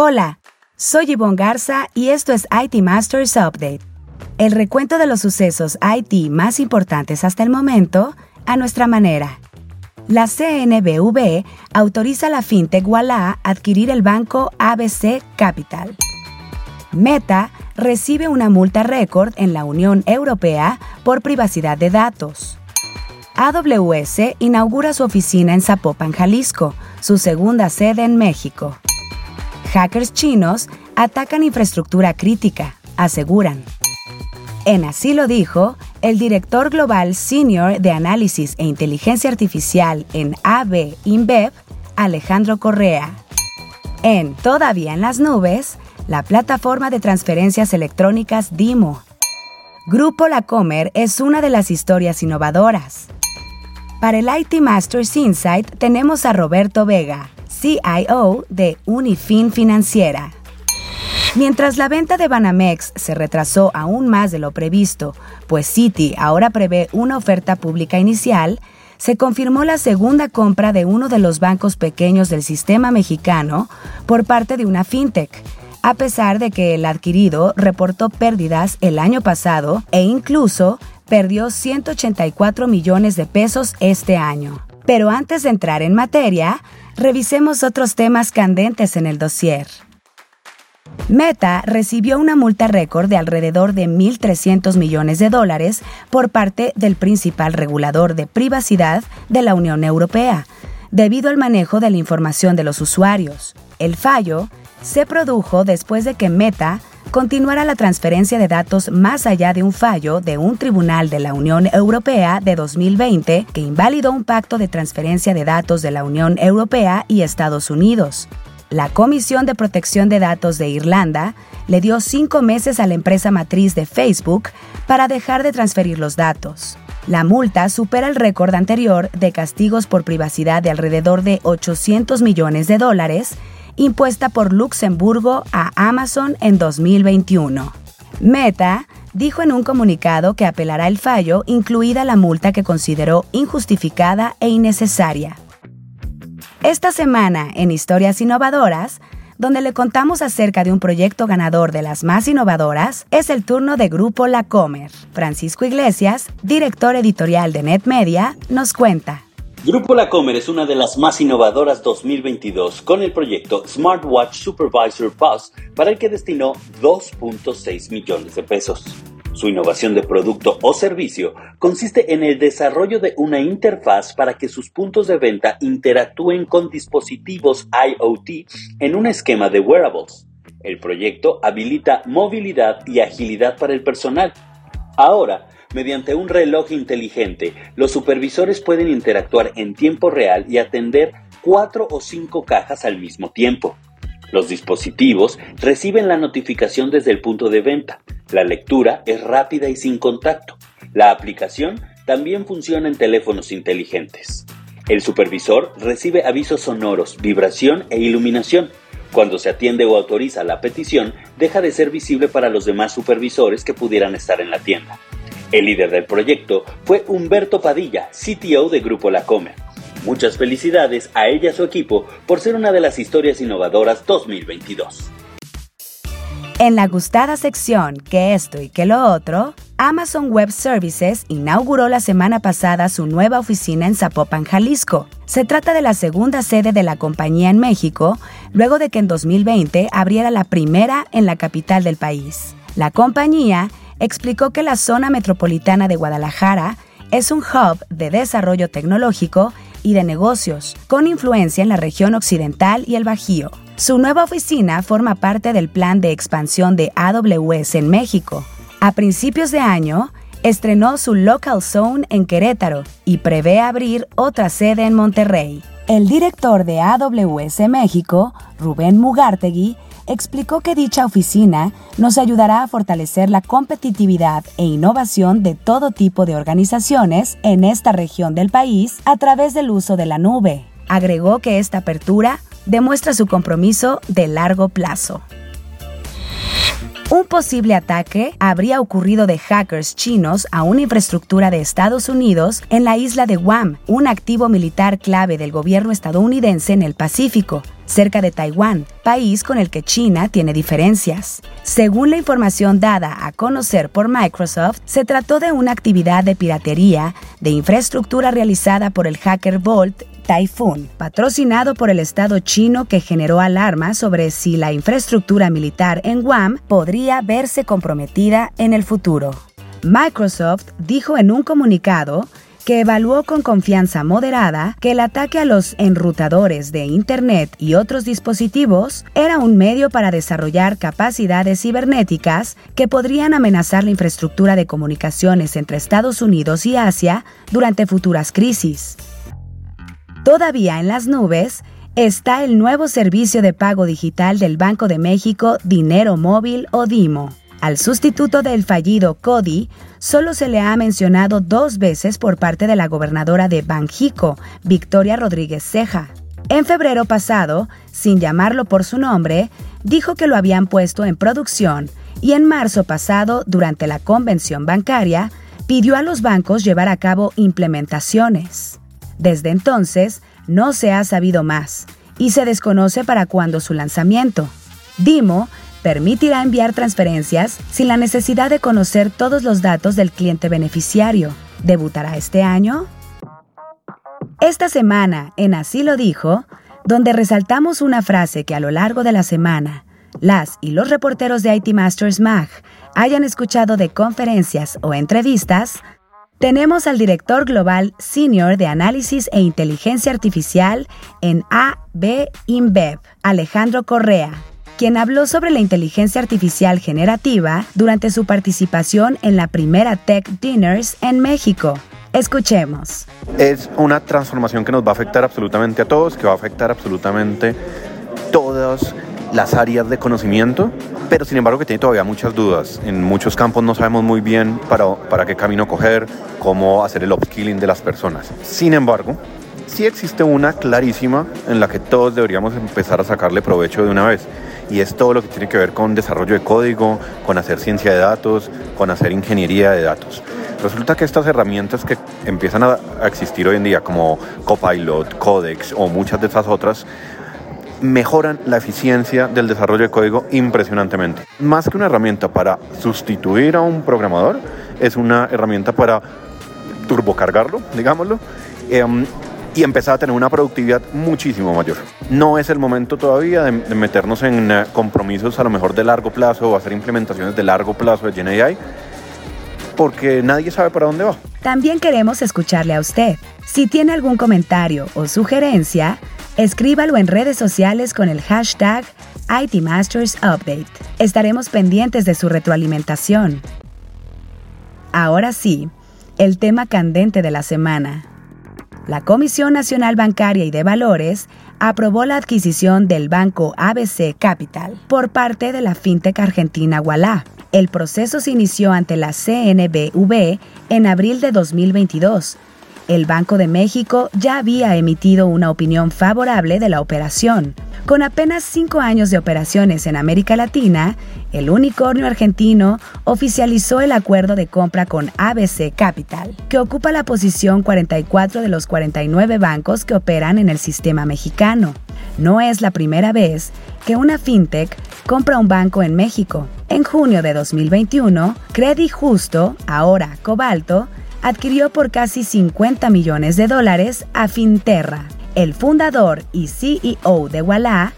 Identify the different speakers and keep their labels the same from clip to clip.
Speaker 1: Hola, soy Yvonne Garza y esto es IT Masters Update, el recuento de los sucesos IT más importantes hasta el momento a nuestra manera. La CNBV autoriza a la fintech Walla adquirir el banco ABC Capital. Meta recibe una multa récord en la Unión Europea por privacidad de datos. AWS inaugura su oficina en Zapopan, Jalisco, su segunda sede en México. Hackers chinos atacan infraestructura crítica, aseguran. En así lo dijo el director global senior de análisis e inteligencia artificial en AB InBev, Alejandro Correa. En Todavía en las nubes, la plataforma de transferencias electrónicas DIMO. Grupo Lacomer es una de las historias innovadoras. Para el IT Masters Insight tenemos a Roberto Vega, CIO de Unifin Financiera. Mientras la venta de Banamex se retrasó aún más de lo previsto, pues Citi ahora prevé una oferta pública inicial, se confirmó la segunda compra de uno de los bancos pequeños del sistema mexicano por parte de una fintech, a pesar de que el adquirido reportó pérdidas el año pasado e incluso perdió 184 millones de pesos este año. Pero antes de entrar en materia, revisemos otros temas candentes en el dossier. Meta recibió una multa récord de alrededor de 1.300 millones de dólares por parte del principal regulador de privacidad de la Unión Europea, debido al manejo de la información de los usuarios. El fallo se produjo después de que Meta continuara la transferencia de datos más allá de un fallo de un tribunal de la Unión Europea de 2020 que invalidó un pacto de transferencia de datos de la Unión Europea y Estados Unidos. La Comisión de Protección de Datos de Irlanda le dio cinco meses a la empresa matriz de Facebook para dejar de transferir los datos. La multa supera el récord anterior de castigos por privacidad de alrededor de 800 millones de dólares impuesta por Luxemburgo a Amazon en 2021. Meta dijo en un comunicado que apelará el fallo, incluida la multa que consideró injustificada e innecesaria. Esta semana, en Historias Innovadoras, donde le contamos acerca de un proyecto ganador de las más innovadoras, es el turno de Grupo La Comer. Francisco Iglesias, director editorial de NetMedia, nos cuenta.
Speaker 2: Grupo Lacomer es una de las más innovadoras 2022 con el proyecto Smartwatch Supervisor Plus para el que destinó 2.6 millones de pesos. Su innovación de producto o servicio consiste en el desarrollo de una interfaz para que sus puntos de venta interactúen con dispositivos IoT en un esquema de wearables. El proyecto habilita movilidad y agilidad para el personal. Ahora, Mediante un reloj inteligente, los supervisores pueden interactuar en tiempo real y atender cuatro o cinco cajas al mismo tiempo. Los dispositivos reciben la notificación desde el punto de venta. La lectura es rápida y sin contacto. La aplicación también funciona en teléfonos inteligentes. El supervisor recibe avisos sonoros, vibración e iluminación. Cuando se atiende o autoriza la petición, deja de ser visible para los demás supervisores que pudieran estar en la tienda. El líder del proyecto fue Humberto Padilla, CTO de Grupo La Comer. Muchas felicidades a ella y a su equipo por ser una de las historias innovadoras 2022.
Speaker 1: En la gustada sección que esto y que lo otro, Amazon Web Services inauguró la semana pasada su nueva oficina en Zapopan, Jalisco. Se trata de la segunda sede de la compañía en México, luego de que en 2020 abriera la primera en la capital del país. La compañía explicó que la zona metropolitana de Guadalajara es un hub de desarrollo tecnológico y de negocios, con influencia en la región occidental y el Bajío. Su nueva oficina forma parte del plan de expansión de AWS en México. A principios de año, estrenó su Local Zone en Querétaro y prevé abrir otra sede en Monterrey. El director de AWS México, Rubén Mugartegui, explicó que dicha oficina nos ayudará a fortalecer la competitividad e innovación de todo tipo de organizaciones en esta región del país a través del uso de la nube. Agregó que esta apertura demuestra su compromiso de largo plazo. Un posible ataque habría ocurrido de hackers chinos a una infraestructura de Estados Unidos en la isla de Guam, un activo militar clave del gobierno estadounidense en el Pacífico. Cerca de Taiwán, país con el que China tiene diferencias. Según la información dada a conocer por Microsoft, se trató de una actividad de piratería de infraestructura realizada por el hacker Volt Typhoon, patrocinado por el Estado chino que generó alarma sobre si la infraestructura militar en Guam podría verse comprometida en el futuro. Microsoft dijo en un comunicado que evaluó con confianza moderada que el ataque a los enrutadores de Internet y otros dispositivos era un medio para desarrollar capacidades cibernéticas que podrían amenazar la infraestructura de comunicaciones entre Estados Unidos y Asia durante futuras crisis. Todavía en las nubes está el nuevo servicio de pago digital del Banco de México Dinero Móvil o DIMO. Al sustituto del fallido CODI solo se le ha mencionado dos veces por parte de la gobernadora de Banjico, Victoria Rodríguez Ceja. En febrero pasado, sin llamarlo por su nombre, dijo que lo habían puesto en producción y en marzo pasado, durante la convención bancaria, pidió a los bancos llevar a cabo implementaciones. Desde entonces, no se ha sabido más y se desconoce para cuándo su lanzamiento. Dimo permitirá enviar transferencias sin la necesidad de conocer todos los datos del cliente beneficiario. ¿Debutará este año? Esta semana, en Así lo dijo, donde resaltamos una frase que a lo largo de la semana, las y los reporteros de IT Masters MAG hayan escuchado de conferencias o entrevistas, tenemos al director global senior de análisis e inteligencia artificial en AB InBev, Alejandro Correa, quien habló sobre la inteligencia artificial generativa durante su participación en la primera Tech Dinners en México. Escuchemos.
Speaker 3: Es una transformación que nos va a afectar absolutamente a todos, que va a afectar absolutamente todas las áreas de conocimiento, pero sin embargo que tiene todavía muchas dudas. En muchos campos no sabemos muy bien para, para qué camino coger, cómo hacer el upskilling de las personas. Sin embargo, sí existe una clarísima en la que todos deberíamos empezar a sacarle provecho de una vez y es todo lo que tiene que ver con desarrollo de código, con hacer ciencia de datos, con hacer ingeniería de datos. Resulta que estas herramientas que empiezan a, existir hoy en día, como Copilot, Codex o muchas de estas otras, mejoran la eficiencia del desarrollo de código impresionantemente. Más que una herramienta para sustituir a un programador, es una herramienta para turbocargarlo, digámoslo, em, y empezar a tener una productividad muchísimo mayor. No es el momento todavía de, meternos en eh, compromisos a lo mejor de largo plazo o hacer implementaciones de largo plazo de GenAI, porque nadie sabe para dónde va.
Speaker 1: También queremos escucharle a usted. Si tiene algún comentario o sugerencia, escríbalo en redes sociales con el hashtag ITMastersUpdate. Estaremos pendientes de su retroalimentación. Ahora sí, el tema candente de la semana la Comisión Nacional Bancaria y de Valores aprobó la adquisición del banco ABC Capital por parte de la fintech argentina Walla. El proceso se inició ante la CNBV en abril de 2022 el Banco de México ya había emitido una opinión favorable de la operación. Con apenas cinco años de operaciones en América Latina, el unicornio argentino oficializó el acuerdo de compra con ABC Capital, que ocupa la posición 44 de los 49 bancos que operan en el sistema mexicano. No es la primera vez que una fintech compra un banco en México. En junio de 2021, Credit Justo, ahora Cobalto, adquirió por casi 50 millones de dólares a Finterra. El fundador y CEO de Walla,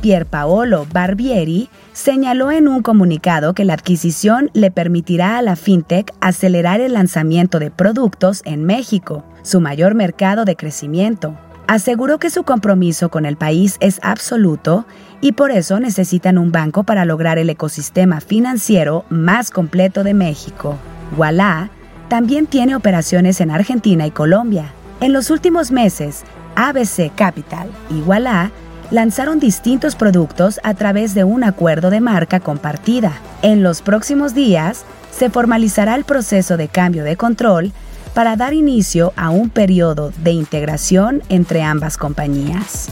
Speaker 1: Pierpaolo Barbieri, señaló en un comunicado que la adquisición le permitirá a la fintech acelerar el lanzamiento de productos en México, su mayor mercado de crecimiento. Aseguró que su compromiso con el país es absoluto y por eso necesitan un banco para lograr el ecosistema financiero más completo de México. Walla también tiene operaciones en Argentina y Colombia. En los últimos meses, ABC Capital y Walla lanzaron distintos productos a través de un acuerdo de marca compartida. En los próximos días, se formalizará el proceso de cambio de control para dar inicio a un periodo de integración entre ambas compañías.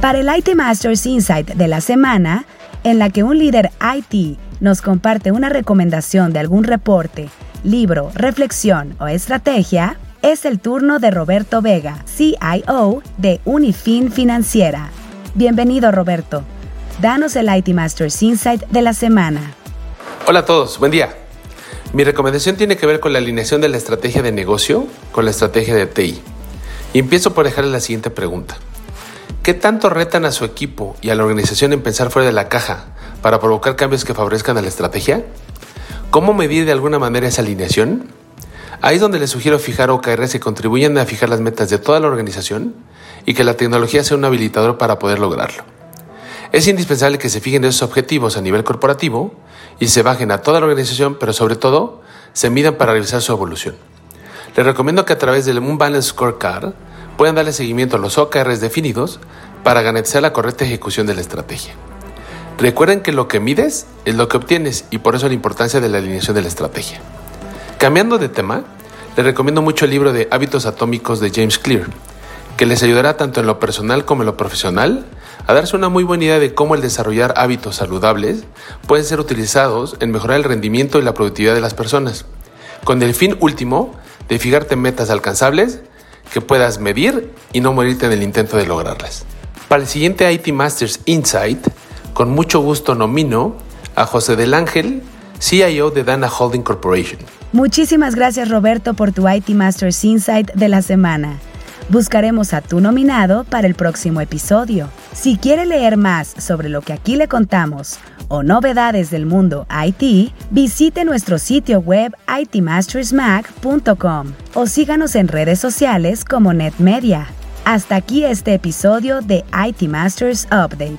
Speaker 1: Para el IT Masters Insight de la semana, en la que un líder IT nos comparte una recomendación de algún reporte libro, reflexión o estrategia, es el turno de Roberto Vega, CIO de Unifin Financiera. Bienvenido Roberto. Danos el IT Masters Insight de la semana.
Speaker 4: Hola a todos, buen día. Mi recomendación tiene que ver con la alineación de la estrategia de negocio con la estrategia de TI. Y empiezo por dejarle la siguiente pregunta. ¿Qué tanto retan a su equipo y a la organización en pensar fuera de la caja para provocar cambios que favorezcan a la estrategia? ¿Cómo medir de alguna manera esa alineación? Ahí es donde les sugiero fijar OKRs que contribuyan a fijar las metas de toda la organización y que la tecnología sea un habilitador para poder lograrlo. Es indispensable que se fijen esos objetivos a nivel corporativo y se bajen a toda la organización, pero sobre todo se midan para revisar su evolución. Les recomiendo que a través del Moon Balance Scorecard puedan darle seguimiento a los OKRs definidos para garantizar la correcta ejecución de la estrategia. Recuerden que lo que mides es lo que obtienes y por eso la importancia de la alineación de la estrategia. Cambiando de tema, les recomiendo mucho el libro de Hábitos Atómicos de James Clear, que les ayudará tanto en lo personal como en lo profesional a darse una muy buena idea de cómo el desarrollar hábitos saludables pueden ser utilizados en mejorar el rendimiento y la productividad de las personas, con el fin último de fijarte metas alcanzables que puedas medir y no morirte en el intento de lograrlas. Para el siguiente IT Masters Insight, con mucho gusto nomino a José del Ángel, CIO de Dana Holding Corporation.
Speaker 1: Muchísimas gracias Roberto por tu IT Masters Insight de la semana. Buscaremos a tu nominado para el próximo episodio. Si quiere leer más sobre lo que aquí le contamos o novedades del mundo IT, visite nuestro sitio web itmastersmac.com o síganos en redes sociales como NetMedia. Hasta aquí este episodio de IT Masters Update,